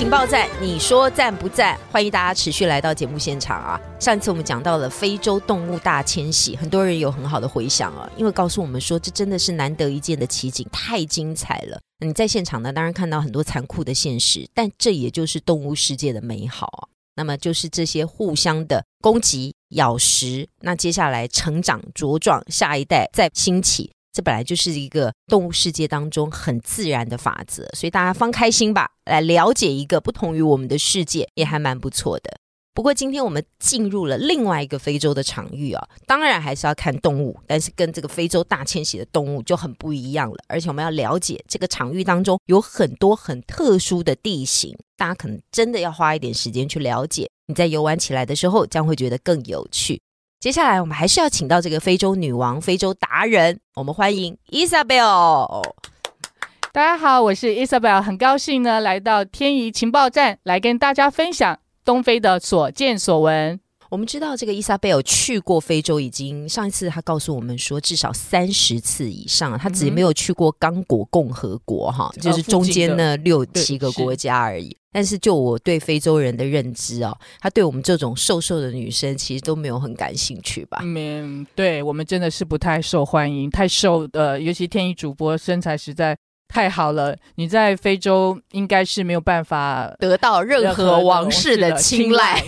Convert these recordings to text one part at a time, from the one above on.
情报站，你说赞不赞？欢迎大家持续来到节目现场啊！上次我们讲到了非洲动物大迁徙，很多人有很好的回响啊，因为告诉我们说这真的是难得一见的奇景，太精彩了。你在现场呢，当然看到很多残酷的现实，但这也就是动物世界的美好啊。那么就是这些互相的攻击、咬食，那接下来成长茁壮，下一代再兴起，这本来就是一个动物世界当中很自然的法则，所以大家放开心吧，来了解一个不同于我们的世界，也还蛮不错的。不过今天我们进入了另外一个非洲的场域啊，当然还是要看动物，但是跟这个非洲大迁徙的动物就很不一样了。而且我们要了解这个场域当中有很多很特殊的地形，大家可能真的要花一点时间去了解。你在游玩起来的时候，将会觉得更有趣。接下来我们还是要请到这个非洲女王、非洲达人，我们欢迎 Isabel。大家好，我是 Isabel，很高兴呢来到天怡情报站来跟大家分享。东非的所见所闻，我们知道这个伊莎贝尔去过非洲，已经上一次他告诉我们说至少三十次以上，他只没有去过刚果共和国哈，就是中间呢六七个国家而已。但是就我对非洲人的认知哦，他对我们这种瘦瘦的女生其实都没有很感兴趣吧？嗯，对我们真的是不太受欢迎，太瘦的，尤其天意主播身材实在。太好了，你在非洲应该是没有办法得到任何王室的青睐，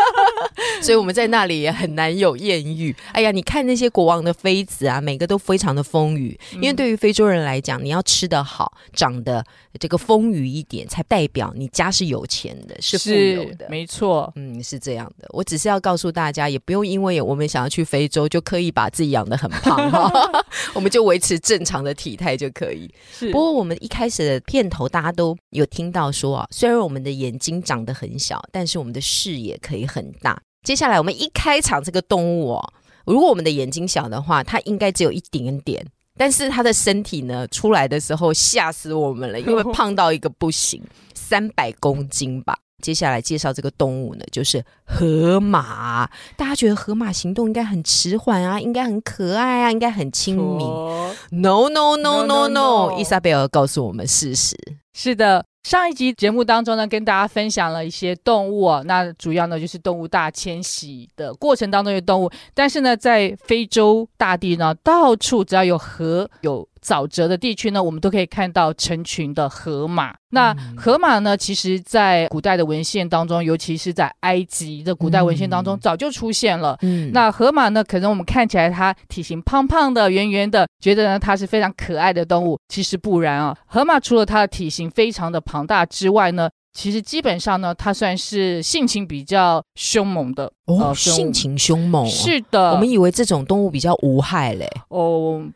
所以我们在那里也很难有艳遇。哎呀，你看那些国王的妃子啊，每个都非常的丰腴，因为对于非洲人来讲，你要吃得好，长得这个丰腴一点，才代表你家是有钱的，是富有的。没错，嗯，是这样的。我只是要告诉大家，也不用因为我们想要去非洲，就刻意把自己养得很胖哈，我们就维持正常的体态就可以。是。不过我们一开始的片头，大家都有听到说啊，虽然我们的眼睛长得很小，但是我们的视野可以很大。接下来我们一开场，这个动物哦，如果我们的眼睛小的话，它应该只有一点点，但是它的身体呢，出来的时候吓死我们了，因为 胖到一个不行，三百公斤吧。接下来介绍这个动物呢，就是河马。大家觉得河马行动应该很迟缓啊，应该很可爱啊，应该很亲民。No no no no no，伊莎贝尔告诉我们事实。是的。上一集节目当中呢，跟大家分享了一些动物哦，那主要呢就是动物大迁徙的过程当中的动物。但是呢，在非洲大地呢，到处只要有河有沼泽的地区呢，我们都可以看到成群的河马。那河马呢，其实在古代的文献当中，尤其是在埃及的古代文献当中，早就出现了。嗯，那河马呢，可能我们看起来它体型胖胖的、圆圆的，觉得呢它是非常可爱的动物。其实不然啊，河马除了它的体型非常的庞大之外呢，其实基本上呢，它算是性情比较凶猛的哦，性情凶猛。是的，我们以为这种动物比较无害嘞。哦。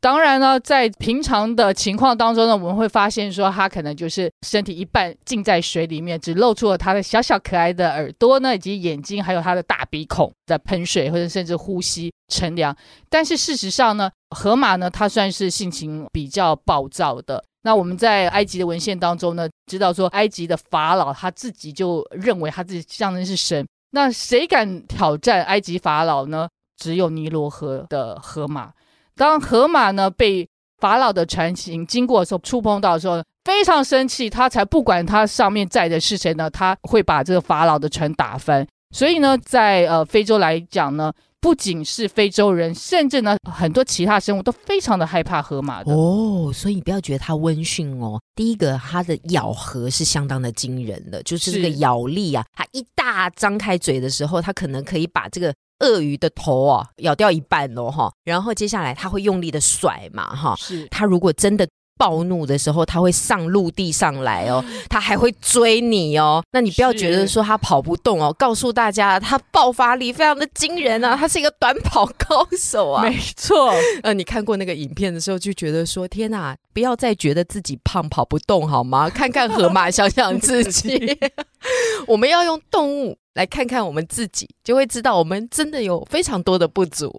当然呢，在平常的情况当中呢，我们会发现说，它可能就是身体一半浸在水里面，只露出了它的小小可爱的耳朵呢，以及眼睛，还有它的大鼻孔在喷水或者甚至呼吸乘凉。但是事实上呢，河马呢，它算是性情比较暴躁的。那我们在埃及的文献当中呢，知道说，埃及的法老他自己就认为他自己象征是神。那谁敢挑战埃及法老呢？只有尼罗河的河马。当河马呢被法老的船行经过的时候，触碰到的时候，非常生气，他才不管他上面载的是谁呢，他会把这个法老的船打翻。所以呢，在呃非洲来讲呢，不仅是非洲人，甚至呢很多其他生物都非常的害怕河马的哦。所以你不要觉得它温驯哦，第一个它的咬合是相当的惊人的，就是这个咬力啊，它一大张开嘴的时候，它可能可以把这个。鳄鱼的头啊，咬掉一半喽哈，然后接下来它会用力的甩嘛哈，是。它如果真的暴怒的时候，他会上陆地上来哦，他还会追你哦。那你不要觉得说他跑不动哦，告诉大家，他爆发力非常的惊人啊，他是一个短跑高手啊。没错，呃，你看过那个影片的时候，就觉得说，天哪，不要再觉得自己胖跑不动好吗？看看河马，想想自己，我们要用动物来看看我们自己，就会知道我们真的有非常多的不足。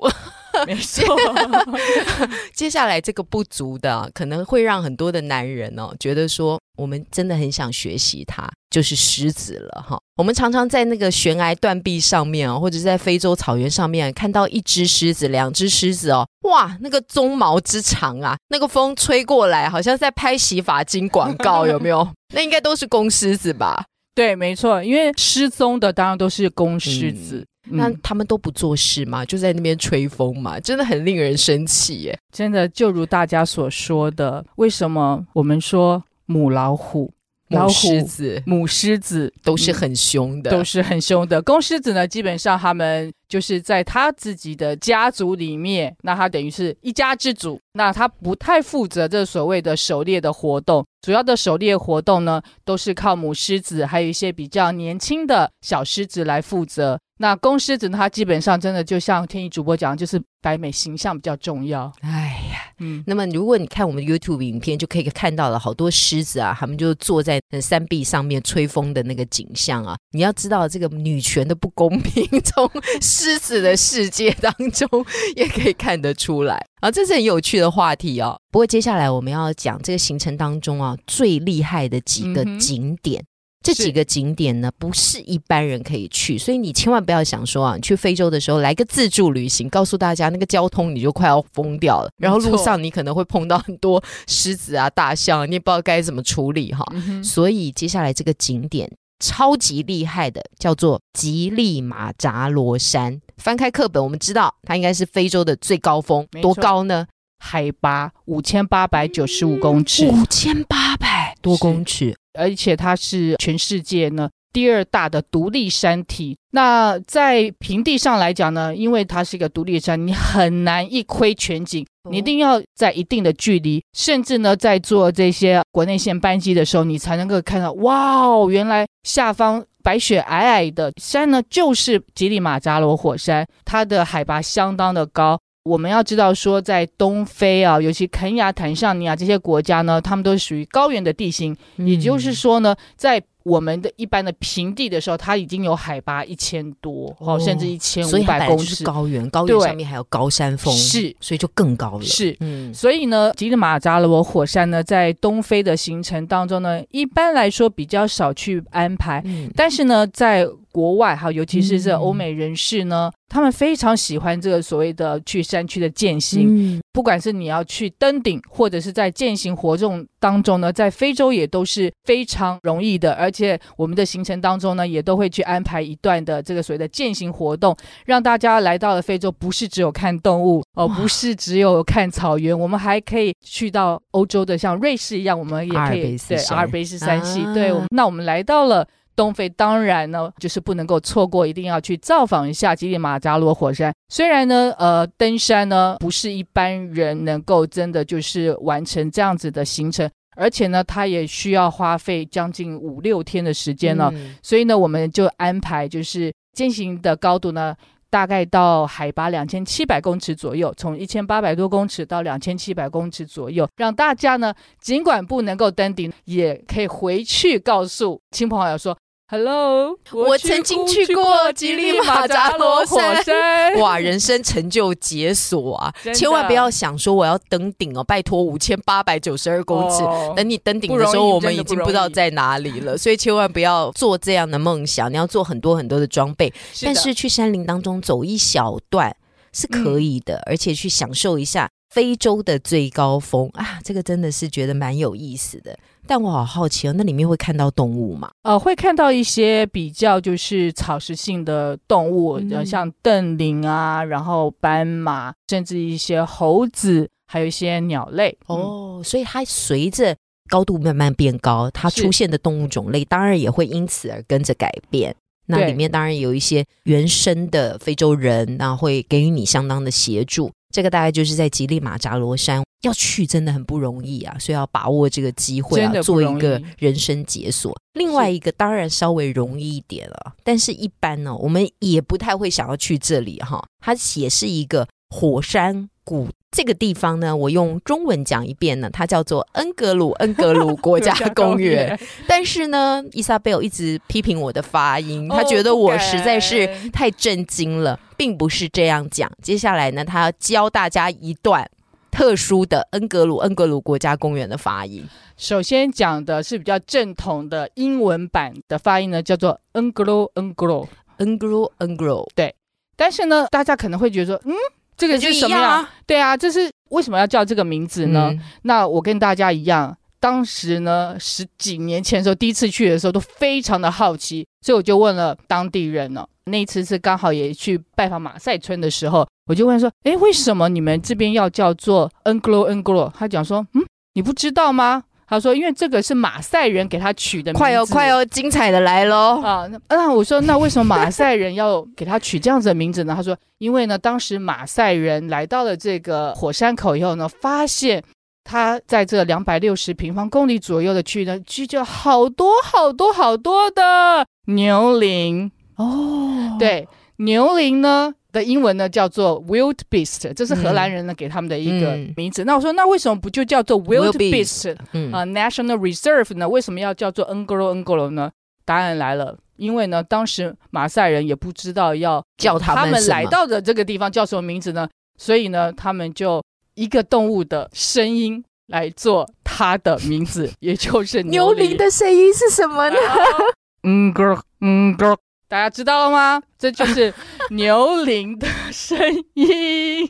没错。接下来这个不足的，可能会让很多的男人哦觉得说，我们真的很想学习它，就是狮子了哈。我们常常在那个悬崖断壁上面哦，或者是在非洲草原上面看到一只狮子、两只狮子哦，哇，那个鬃毛之长啊，那个风吹过来，好像在拍洗发精广告，有没有？那应该都是公狮子吧？对，没错，因为失踪的当然都是公狮子。那他们都不做事嘛，就在那边吹风嘛，真的很令人生气耶！真的，就如大家所说的，为什么我们说母老虎、母狮子、母狮子都是很凶的，都是很凶的。公狮子呢，基本上他们就是在他自己的家族里面，那他等于是一家之主，那他不太负责这所谓的狩猎的活动，主要的狩猎活动呢，都是靠母狮子，还有一些比较年轻的小狮子来负责。那公狮子呢？它基本上真的就像天意主播讲，就是白美形象比较重要。哎呀，嗯，那么如果你看我们 YouTube 影片，就可以看到了好多狮子啊，他们就坐在山壁上面吹风的那个景象啊。你要知道这个女权的不公平，从狮子的世界当中也可以看得出来啊。这是很有趣的话题哦。不过接下来我们要讲这个行程当中啊最厉害的几个景点。这几个景点呢，不是一般人可以去，所以你千万不要想说啊，你去非洲的时候来个自助旅行，告诉大家那个交通你就快要疯掉了，然后路上你可能会碰到很多狮子啊、大象，你也不知道该怎么处理哈。所以接下来这个景点超级厉害的，叫做吉利马扎罗山。翻开课本，我们知道它应该是非洲的最高峰，多高呢？海拔五千八百九十五公尺，五千八百多公尺。而且它是全世界呢第二大的独立山体。那在平地上来讲呢，因为它是一个独立山，你很难一窥全景，你一定要在一定的距离，甚至呢在做这些国内线班机的时候，你才能够看到。哇哦，原来下方白雪皑皑的山呢，就是吉里马扎罗火山，它的海拔相当的高。我们要知道说，在东非啊，尤其肯亚、坦桑尼亚这些国家呢，他们都属于高原的地形，也就是说呢，在。我们的一般的平地的时候，它已经有海拔一千多，哦，甚至一千五百公尺。高原，高原上面还有高山峰，是，所以就更高了。是，嗯，所以呢，吉里马扎罗火山呢，在东非的行程当中呢，一般来说比较少去安排，但是呢，在国外哈，尤其是这欧美人士呢，他们非常喜欢这个所谓的去山区的践行，不管是你要去登顶，或者是在践行活动当中呢，在非洲也都是非常容易的，而且我们的行程当中呢，也都会去安排一段的这个所谓的践行活动，让大家来到了非洲，不是只有看动物哦，不是只有看草原，我们还可以去到欧洲的，像瑞士一样，我们也可以对阿尔卑斯山系，对，那我们来到了东非，当然呢，就是不能够错过，一定要去造访一下吉里马扎罗火山。虽然呢，呃，登山呢不是一般人能够真的就是完成这样子的行程。而且呢，它也需要花费将近五六天的时间了，所以呢，我们就安排就是践行的高度呢，大概到海拔两千七百公尺左右，从一千八百多公尺到两千七百公尺左右，让大家呢，尽管不能够登顶，也可以回去告诉亲朋好友说。Hello，我曾经去过吉利马扎罗火山，哇，人生成就解锁啊！千万不要想说我要登顶哦，拜托，五千八百九十二公尺，等你登顶的时候，我们已经不知道在哪里了。所以千万不要做这样的梦想，你要做很多很多的装备。但是去山林当中走一小段是可以的，而且去享受一下非洲的最高峰啊，这个真的是觉得蛮有意思的。但我好好奇哦，那里面会看到动物吗？呃，会看到一些比较就是草食性的动物，像瞪羚啊，然后斑马，甚至一些猴子，还有一些鸟类。哦，所以它随着高度慢慢变高，它出现的动物种类当然也会因此而跟着改变。那里面当然有一些原生的非洲人，那会给予你相当的协助。这个大概就是在吉利马扎罗山要去，真的很不容易啊，所以要把握这个机会啊，做一个人生解锁。另外一个当然稍微容易一点了，但是一般呢，我们也不太会想要去这里哈。它也是一个火山谷。这个地方呢，我用中文讲一遍呢，它叫做恩格鲁恩格鲁国家公园。但是呢，伊莎贝尔一直批评我的发音，他觉得我实在是太震惊了，并不是这样讲。接下来呢，他要教大家一段特殊的恩格鲁恩格鲁国家公园的发音。首先讲的是比较正统的英文版的发音呢，叫做恩格鲁恩格鲁恩格鲁恩格鲁。对，但是呢，大家可能会觉得说，嗯。这个是什么呀？对啊，这是为什么要叫这个名字呢？那我跟大家一样，当时呢十几年前的时候，第一次去的时候都非常的好奇，所以我就问了当地人呢。那一次是刚好也去拜访马赛村的时候，我就问说：“哎，为什么你们这边要叫做 Anglo Anglo？” 他讲说：“嗯，你不知道吗？”他说：“因为这个是马赛人给他取的名字。”快哦，快哦，精彩的来喽！啊，那我说，那为什么马赛人要给他取这样子的名字呢？他说：“因为呢，当时马赛人来到了这个火山口以后呢，发现他在这两百六十平方公里左右的区域呢，聚集了好多好多好多的牛羚哦。对，牛羚呢。”的英文呢叫做 wild beast，这是荷兰人呢给他们的一个名字。那我说，那为什么不就叫做 wild beast 啊？National Reserve 呢？为什么要叫做 Ngolo Ngolo 呢？答案来了，因为呢，当时马赛人也不知道要叫他们来到的这个地方叫什么名字呢？所以呢，他们就一个动物的声音来做它的名字，也就是 牛铃的声音是什么呢？嗯，Ngolo Ngolo。大家知道了吗？这就是 牛铃的声音，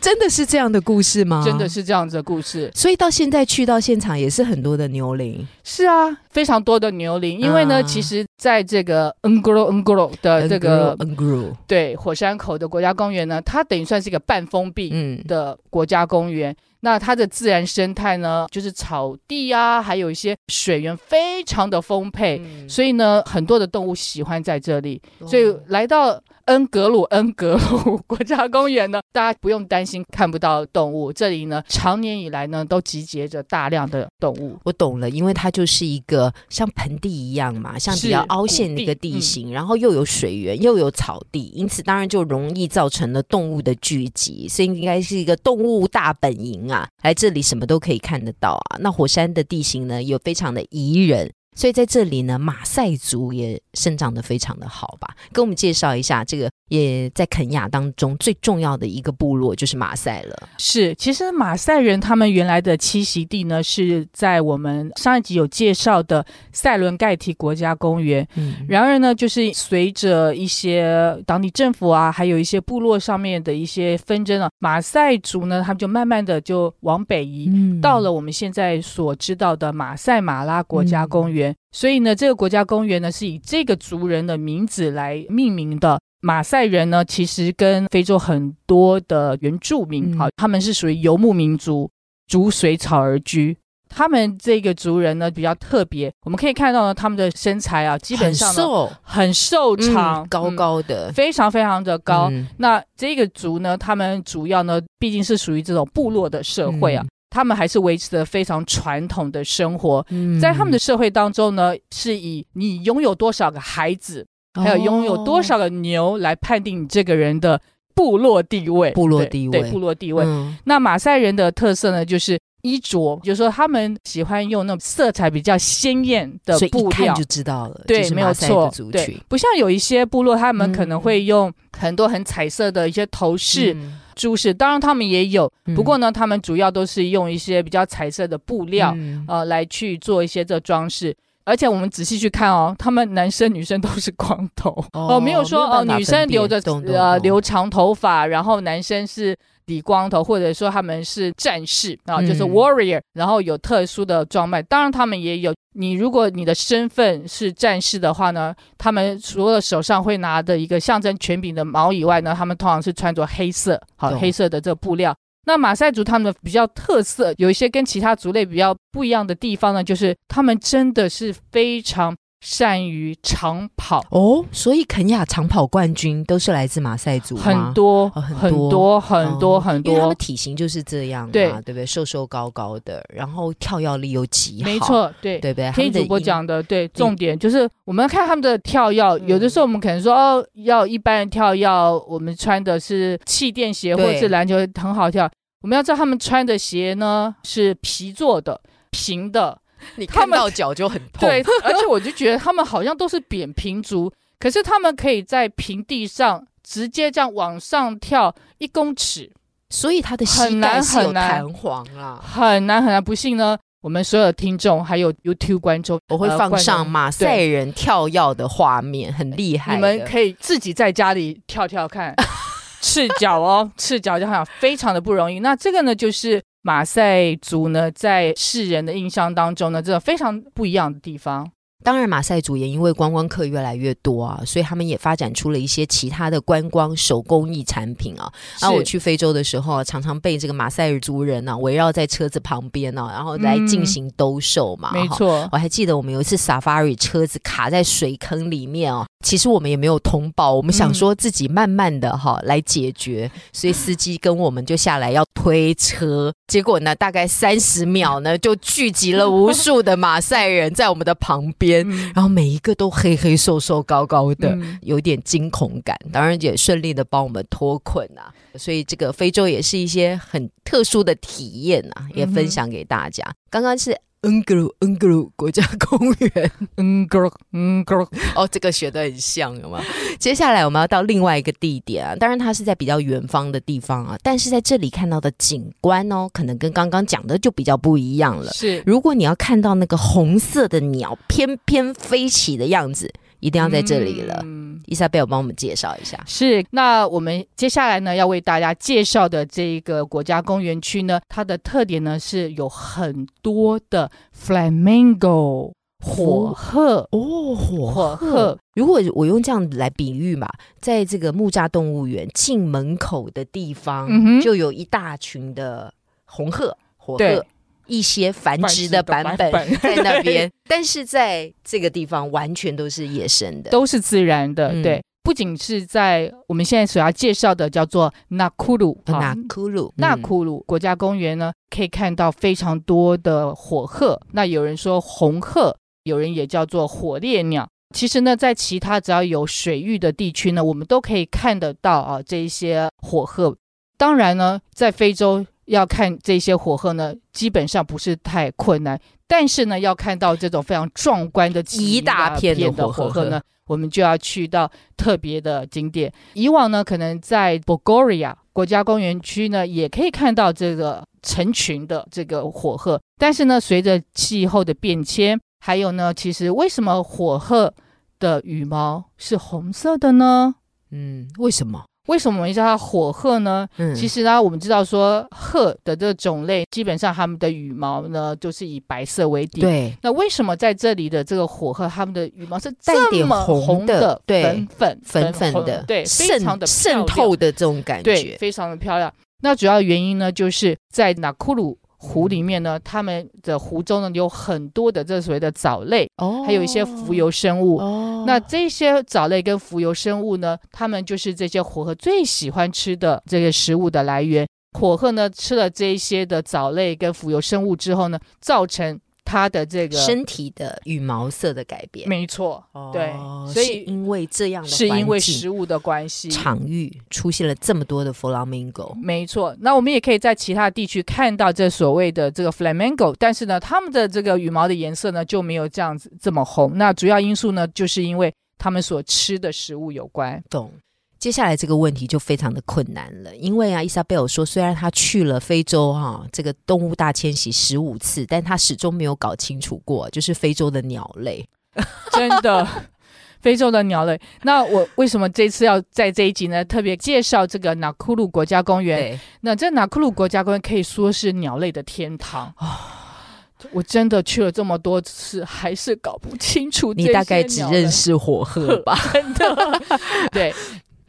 真的是这样的故事吗？真的是这样子的故事。所以到现在去到现场也是很多的牛铃。是啊，非常多的牛铃。因为呢，其实在这个 Ngoro Ngoro 的这个 Ngoro 对火山口的国家公园呢，它等于算是一个半封闭的国家公园。那它的自然生态呢，就是草地啊，还有一些水源非常的丰沛，所以呢，很多的动物喜欢在这里，所以来到。恩格鲁恩格鲁国家公园呢，大家不用担心看不到动物。这里呢，常年以来呢，都集结着大量的动物。我懂了，因为它就是一个像盆地一样嘛，像比较凹陷的一个地形，然后又有水源，又有草地，因此当然就容易造成了动物的聚集。所以应该是一个动物大本营啊，来这里什么都可以看得到啊。那火山的地形呢，又非常的宜人。所以在这里呢，马赛族也生长的非常的好吧？跟我们介绍一下，这个也在肯亚当中最重要的一个部落就是马赛了。是，其实马赛人他们原来的栖息地呢，是在我们上一集有介绍的塞伦盖提国家公园。嗯，然而呢，就是随着一些当地政府啊，还有一些部落上面的一些纷争啊，马赛族呢，他们就慢慢的就往北移，到了我们现在所知道的马赛马拉国家公园。所以呢，这个国家公园呢是以这个族人的名字来命名的。马赛人呢，其实跟非洲很多的原住民，好，他们是属于游牧民族，逐水草而居。他们这个族人呢比较特别，我们可以看到呢，他们的身材啊，基本上瘦，很瘦长，高高的，非常非常的高。那这个族呢，他们主要呢，毕竟是属于这种部落的社会啊。他们还是维持着非常传统的生活，在他们的社会当中呢，是以你拥有多少个孩子，还有拥有多少个牛来判定你这个人的部落地位。部落地位，对部落地位。那马赛人的特色呢，就是衣着，就是说他们喜欢用那种色彩比较鲜艳的布料，就知道了。对，没有错。对，不像有一些部落，他们可能会用很多很彩色的一些头饰。珠饰，当然他们也有，不过呢，他们主要都是用一些比较彩色的布料，呃，来去做一些这装饰。而且我们仔细去看哦，他们男生女生都是光头哦，没有说哦，女生留着呃留长头发，然后男生是。理光头，或者说他们是战士啊，就是 warrior，然后有特殊的装扮。当然，他们也有。你如果你的身份是战士的话呢，他们除了手上会拿的一个象征权柄的矛以外呢，他们通常是穿着黑色，好黑色的这个布料。那马赛族他们的比较特色，有一些跟其他族类比较不一样的地方呢，就是他们真的是非常善于长跑，哦，所以肯亚长跑冠军都是来自马赛族很多、哦很很多多很多哦很多因为他们，体型就是这样嘛，对对不对？瘦瘦高高的，然后跳跃力又极好，没，错，对。对不对？听主播讲的，对，重点就是我们看他们的跳跃，嗯有的时候我们可能说哦，要一般人跳跃，我们穿的是气垫鞋或者是篮球很好跳。我们要知道他们穿的鞋呢是皮做的、平的，你看到脚就很痛，对，而且我就觉得他们好像都是扁平足，可是他们可以在平地上直接这样往上跳一公尺，所以他的膝很难盖是有很难弹簧啦。很难很难。不信呢，我们所有的听众还有 YouTube 观众，我会放上众马赛人跳跃的画面，很厉害。你们可以自己在家里跳跳看，赤脚哦，赤脚就好像非常的不容易。那这个呢，就是马赛族呢在世人的印象当中呢，这个非常不一样的地方。当然，马赛族也因为观光客越来越多啊，所以他们也发展出了一些其他的观光手工艺产品啊。啊，是我去非洲的时候啊，常常被这个马赛尔族人呢、啊、围绕在车子旁边呢、啊，然后来进行兜售嘛。哈没错，我还记得我们有一次 safari 车子卡在水坑里面哦，其实我们也没有通报，我们想说自己慢慢的哈、来解决，所以司机跟我们就下来要推车，结果呢，大概三十秒呢就聚集了无数的马赛人在我们的旁边，嗯然后每一个都黑黑瘦瘦高高的。嗯有点惊恐感，当然也顺利的帮我们脱困啊，所以这个非洲也是一些很特殊的体验啊，也分享给大家。刚刚是恩格鲁恩格鲁国家公园，恩格鲁恩格鲁，哦，这个学的很像，有吗？接下来我们要到另外一个地点啊，当然它是在比较远方的地方啊，但是在这里看到的景观哦，可能跟刚刚讲的就比较不一样了。是如果你要看到那个红色的鸟翩翩飞起的样子，一定要在这里了。嗯伊莎贝尔帮我们介绍一下。是，那我们接下来呢要为大家介绍的这一个国家公园区呢，它的特点呢是有很多的 flamingo 火鹤。哦，火火鹤，如果我用这样来比喻嘛，在这个木栅动物园进门口的地方，嗯就有一大群的红鹤、火鹤，一些繁殖的版本 在那边，但是在这个地方完全都是野生的。都是自然的，嗯对。不仅是在我们现在所要介绍的叫做纳库鲁纳库鲁，纳嗯库鲁国家公园呢，可以看到非常多的火鹤。那有人说红鹤，有人也叫做火烈鸟。其实呢，在其他只要有水域的地区呢，我们都可以看得到啊这一些火鹤。当然呢，在非洲要看这些火鹤呢，基本上不是太困难。但是呢，要看到这种非常壮观的一大片的的火鹤火鹤呢，我们就要去到特别的景点。以往呢，可能在 Bogoria 国家公园区呢，也可以看到这个成群的这个火鹤。但是呢，随着气候的变迁，还有呢，其实为什么火鹤的羽毛是红色的呢？嗯，为什么？为什么我们叫它火鹤呢？嗯，其实呢，我们知道说鹤的这个种类，基本上它们的羽毛呢，就是以白色为底。对，那为什么在这里的这个火鹤，它们的羽毛是带点这么红的粉粉粉粉的，对，非常的渗透的这种感觉对，觉。非常的漂亮。那主要原因呢，就是在纳库鲁湖里面呢，他们的湖中呢有很多的这所谓的藻类，哦还有一些浮游生物。哦那这些藻类跟浮游生物呢，它们就是这些火鹤最喜欢吃的这个食物的来源。火鹤呢吃了这一些的藻类跟浮游生物之后呢，造成它的这个身体的羽毛色的改变。没错，对哦所以因为这样的是因为食物的关系。场域出现了这么多的 flamingo。没错，那我们也可以在其他地区看到这所谓的这个 flamingo，但是呢，它们的这个羽毛的颜色呢就没有这样子这么红。那主要因素呢，就是因为它们所吃的食物有关。懂。接下来这个问题就非常的困难了，因为啊，伊莎贝尔说，虽然他去了非洲哈、这个动物大迁徙十五次，但他始终没有搞清楚过，就是非洲的鸟类。真的。非洲的鸟类，那我为什么这次要在这一集呢？特别介绍这个纳库鲁国家公园。那这纳库鲁国家公园可以说是鸟类的天堂啊我真的去了这么多次，还是搞不清楚你大概只认识火鹤吧？真的对。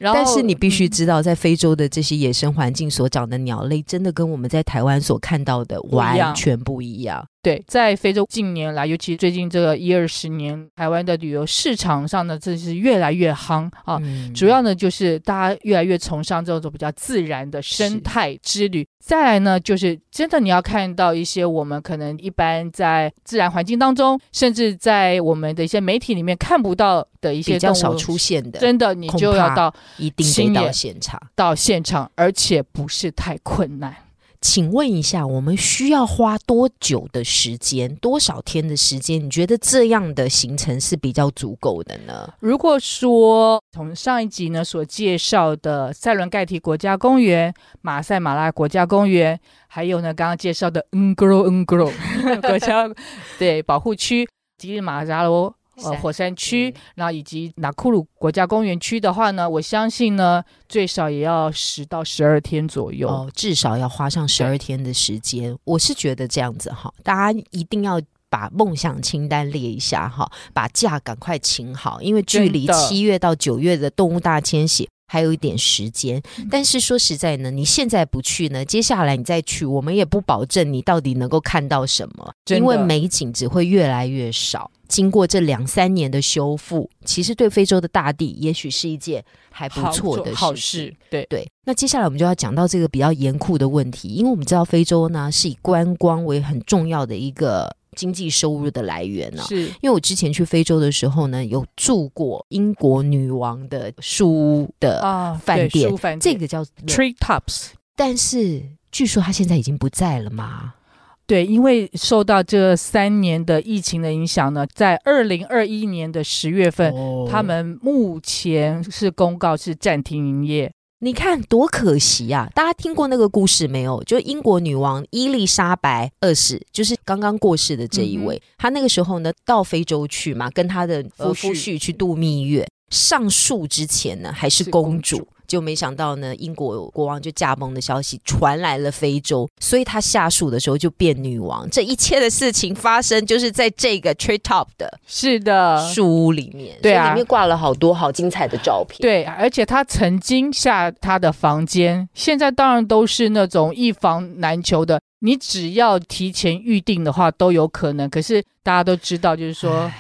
然后，但是你必须嗯知道，在非洲的这些野生环境所长的鸟类，真的跟我们在台湾所看到的完全不一样。对，在非洲近年来，尤其最近这个一二十年，台湾的旅游市场上呢，真是越来越夯啊。嗯主要呢就是大家越来越崇尚这种比较自然的生态之旅。再来呢，就是真的你要看到一些我们可能一般在自然环境当中，甚至在我们的一些媒体里面看不到的一些比较少出现的，真的你就要到一定得到现场。到现场，而且不是太困难。请问一下，我们需要花多久的时间，多少天的时间？你觉得这样的行程是比较足够的呢？如果说从上一集呢所介绍的塞伦盖提国家公园、马赛马拉国家公园，还有呢刚刚介绍的 Ngoro Ngoro 国家 对保护区、吉日马扎罗呃火山区嗯，然后以及纳库鲁国家公园区的话呢，我相信呢最少也要十到十二天左右。哦，至少要花上十二天的时间。我是觉得这样子哈，大家一定要。把梦想清单列一下哈，把假赶快请好，因为距离七月到九月的动物大迁徙还有一点时间。但是说实在呢，你现在不去呢，接下来你再去，我们也不保证你到底能够看到什么，因为美景只会越来越少。经过这两三年的修复，其实对非洲的大地也许是一件还不好错的好事对。对，那接下来我们就要讲到这个比较严酷的问题，因为我们知道非洲呢是以观光为很重要的一个经济收入的来源呢、是因为我之前去非洲的时候呢，有住过英国女王的书屋的饭店这个叫 Tree Tops。但是据说她现在已经不在了嘛。对，因为受到这三年的疫情的影响呢，在二零二一年的十月份，哦他们目前是公告是暂停营业。你看多可惜啊！大家听过那个故事没有？就英国女王伊丽莎白二世，就是刚刚过世的这一位，她那个时候呢到非洲去嘛，跟她的呃夫婿夫婿去度蜜月。上树之前呢还是是公主公主，就没想到呢英国国王就驾崩的消息传来了非洲，所以他下树的时候就变女王。这一切的事情发生就是在这个 tree top 的是的，树屋里面，对啊里面挂了好多好精彩的照片。对，而且他曾经下他的房间，现在当然都是那种一房难求的。你只要提前预定的话，都有可能。可是大家都知道，就是说，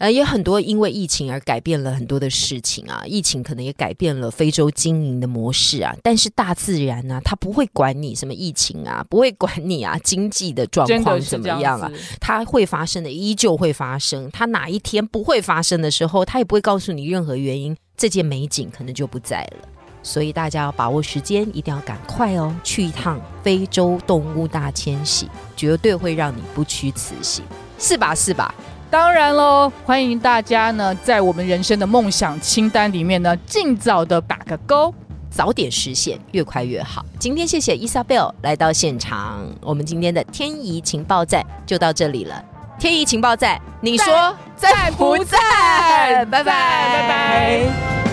呃，也很多因为疫情而改变了很多的事情啊，疫情可能也改变了非洲经营的模式啊。但是大自然呢、它不会管你什么疫情啊，不会管你啊经济的状况怎么样啊，它会发生的依旧会发生。它哪一天不会发生的时候，它也不会告诉你任何原因，这件美景可能就不在了。所以大家要把握时间，一定要赶快哦，去一趟非洲动物大迁徙，绝对会让你不虚此行，是吧？是吧？当然喽，欢迎大家呢，在我们人生的梦想清单里面呢，尽早的打个勾。早点实现，越快越好。今天谢谢伊莎贝尔来到现场，我们今天的天怡情报站就到这里了。天怡情报站，你说在不在？拜拜，拜拜。